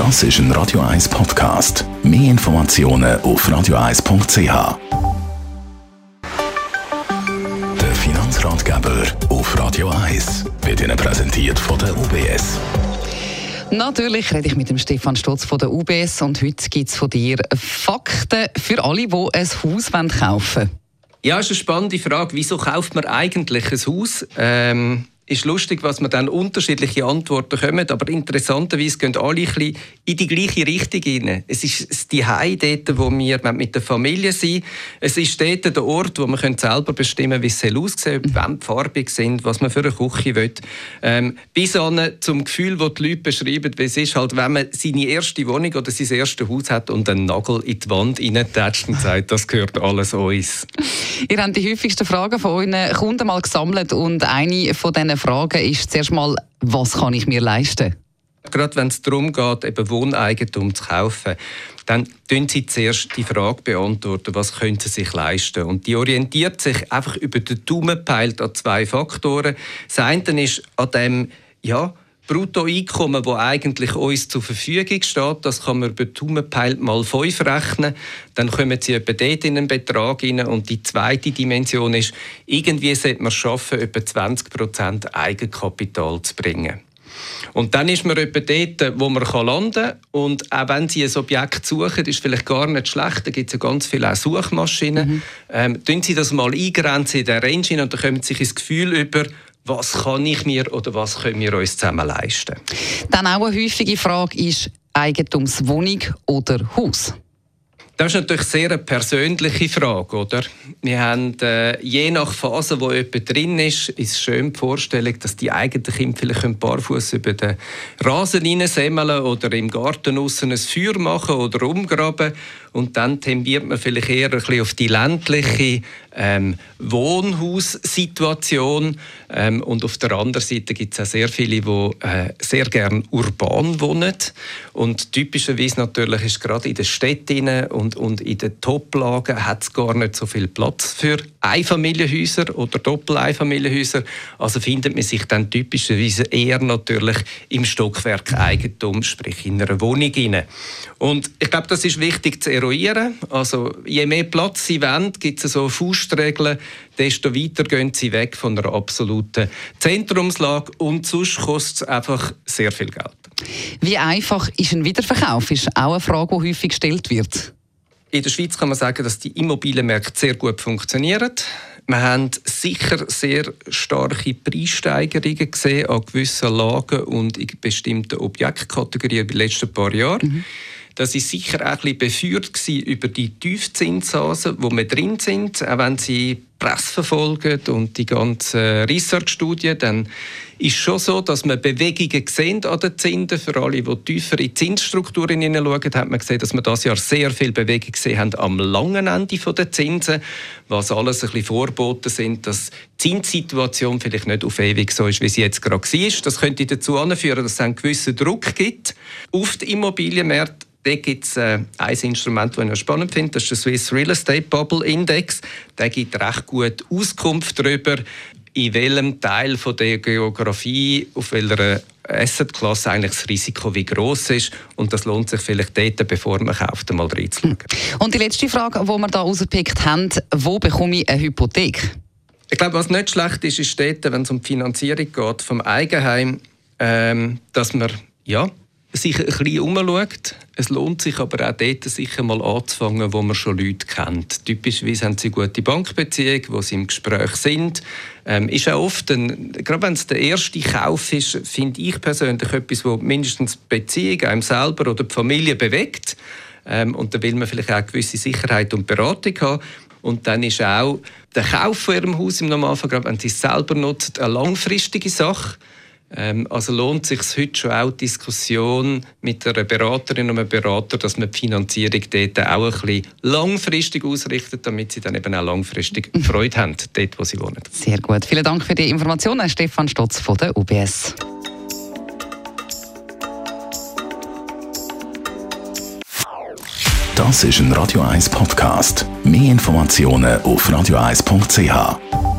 Das ist ein Radio 1 Podcast. Mehr Informationen auf radio1.ch. Der Finanzratgeber auf Radio 1 wird Ihnen präsentiert von der UBS. Natürlich rede ich mit dem Stefan Stotz von der UBS und heute gibt es von dir Fakten für alle, die ein Haus kaufen wollen. Ja, ist eine spannende Frage. Wieso kauft man eigentlich ein Haus? Ähm, ist lustig, was man dann unterschiedliche Antworten kommen, aber interessanterweise gehen alle ein in die gleiche Richtung rein. Es ist die Hai dort, wo wir mit der Familie sind. Es ist dort der Ort, wo man selber bestimmen wie es aussehen soll, wann die farbig sind, was man für eine Küche will. Ähm, bis an zum Gefühl, das die Leute beschreiben, wie es ist, halt, wenn man seine erste Wohnung oder sein erstes Haus hat und einen Nagel in die Wand reintätscht und sagt, das gehört alles uns. Ihr habt die häufigsten Fragen von euren Kunden mal gesammelt und eine von diesen Fragen ist zuerst mal, was kann ich mir leisten? Gerade wenn es darum geht, eben Wohneigentum zu kaufen, dann beantworten sie zuerst die Frage, beantworten, was können sie sich leisten. Und die orientiert sich einfach über den Daumen an zwei Faktoren. Das eine ist an dem, ja, Bruttoeinkommen, das eigentlich uns zur Verfügung steht, das kann man über Daumenpeilt mal 5 rechnen. Dann kommen Sie etwa dort in einen Betrag rein. Und die zweite Dimension ist, irgendwie sollte man es schaffen, etwa 20% Eigenkapital zu bringen. Und dann ist man etwa dort, wo man landen kann. Und auch wenn Sie ein Objekt suchen, ist vielleicht gar nicht schlecht. Da gibt es ja ganz viele Suchmaschinen. Mhm. Ähm, tun Sie das mal eingrenzen in der Range und dann kommen Sie sich ins Gefühl über, was kann ich mir oder was können wir uns zusammen leisten. Dann auch eine häufige Frage ist Eigentumswohnung oder Haus. Das ist natürlich sehr eine persönliche Frage, oder? Wir haben äh, je nach Phase, wo jemand drin ist, ist schön die Vorstellung, dass die eigenen Kinder vielleicht barfuß über den Rasen hineinsemmeln oder im Garten außen ein Feuer machen oder umgraben. Und dann tendiert man vielleicht eher ein bisschen auf die ländliche ähm, Wohnhaussituation. Ähm, und auf der anderen Seite gibt es auch sehr viele, die äh, sehr gerne urban wohnen. Und typischerweise natürlich ist gerade in den Städten und, und in den Toplagen hat es gar nicht so viel Platz für Einfamilienhäuser oder Doppel-Einfamilienhäuser, also findet man sich dann typischerweise eher natürlich im Stockwerk Eigentum, sprich in einer Wohnung hinein. Und ich glaube, das ist wichtig zu eruieren. Also je mehr Platz sie wollen, gibt es so Faustregeln, desto weiter gehen sie weg von einer absoluten Zentrumslage und sonst kostet es einfach sehr viel Geld. Wie einfach ist ein Wiederverkauf? Ist auch eine Frage, die häufig gestellt wird. In der Schweiz kann man sagen, dass die Immobilienmärkte sehr gut funktionieren. Wir haben sicher sehr starke Preissteigerungen gesehen an gewissen Lagen und in bestimmten Objektkategorien in den letzten paar Jahren. Mhm. Das ist sicher auch ein bisschen beführt über die Tiefzinsphasen, wo wir drin sind. Auch wenn Sie Presse verfolgen und die ganzen Research-Studien, dann ist schon so, dass man Bewegungen sehen an den Zinsen. Für alle, die tiefer in die Zinsstrukturen hineinschauen, hat man gesehen, dass wir das Jahr sehr viel Bewegung gesehen haben am langen Ende der Zinsen, was alles ein bisschen vorboten sind, dass die Zinssituation vielleicht nicht auf ewig so ist, wie sie jetzt gerade war. Das könnte dazu anführen, dass es einen gewissen Druck gibt auf die Immobilienmärkte da gibt es äh, ein Instrument, das ich spannend finde, das ist der Swiss Real Estate Bubble Index. Der gibt recht gut Auskunft darüber, in welchem Teil von der Geografie, auf welcher Assetklasse eigentlich das Risiko wie groß ist. Und das lohnt sich vielleicht dort, bevor man kauft, mal reinzuschauen. Und die letzte Frage, die wir hier rausgepickt haben, wo bekomme ich eine Hypothek? Ich glaube, was nicht schlecht ist, ist dort, wenn es um die Finanzierung geht vom Eigenheim, ähm, dass man ja, sich ein bisschen umschaut. Es lohnt sich aber auch dort sicher mal anzufangen, wo man schon Leute kennt. Typischerweise haben sie gute Bankbeziehungen, wo sie im Gespräch sind. Ähm, ist auch oft, ein, gerade wenn es der erste Kauf ist, finde ich persönlich etwas, wo mindestens die Beziehung einem selber oder die Familie bewegt. Ähm, und da will man vielleicht auch gewisse Sicherheit und Beratung haben. Und dann ist auch der Kauf von ihrem Haus im Normalfall, gerade wenn sie es selber nutzt, eine langfristige Sache. Ähm, also lohnt sich heute schon auch die Diskussion mit einer Beraterin und einem Berater, dass man die Finanzierung dort auch ein bisschen langfristig ausrichtet, damit sie dann eben auch langfristig Freude haben, dort wo sie wohnen. Sehr gut. Vielen Dank für die Informationen, Stefan Stotz von der UBS. Das ist ein Radio 1 Podcast. Mehr Informationen auf radio1.ch.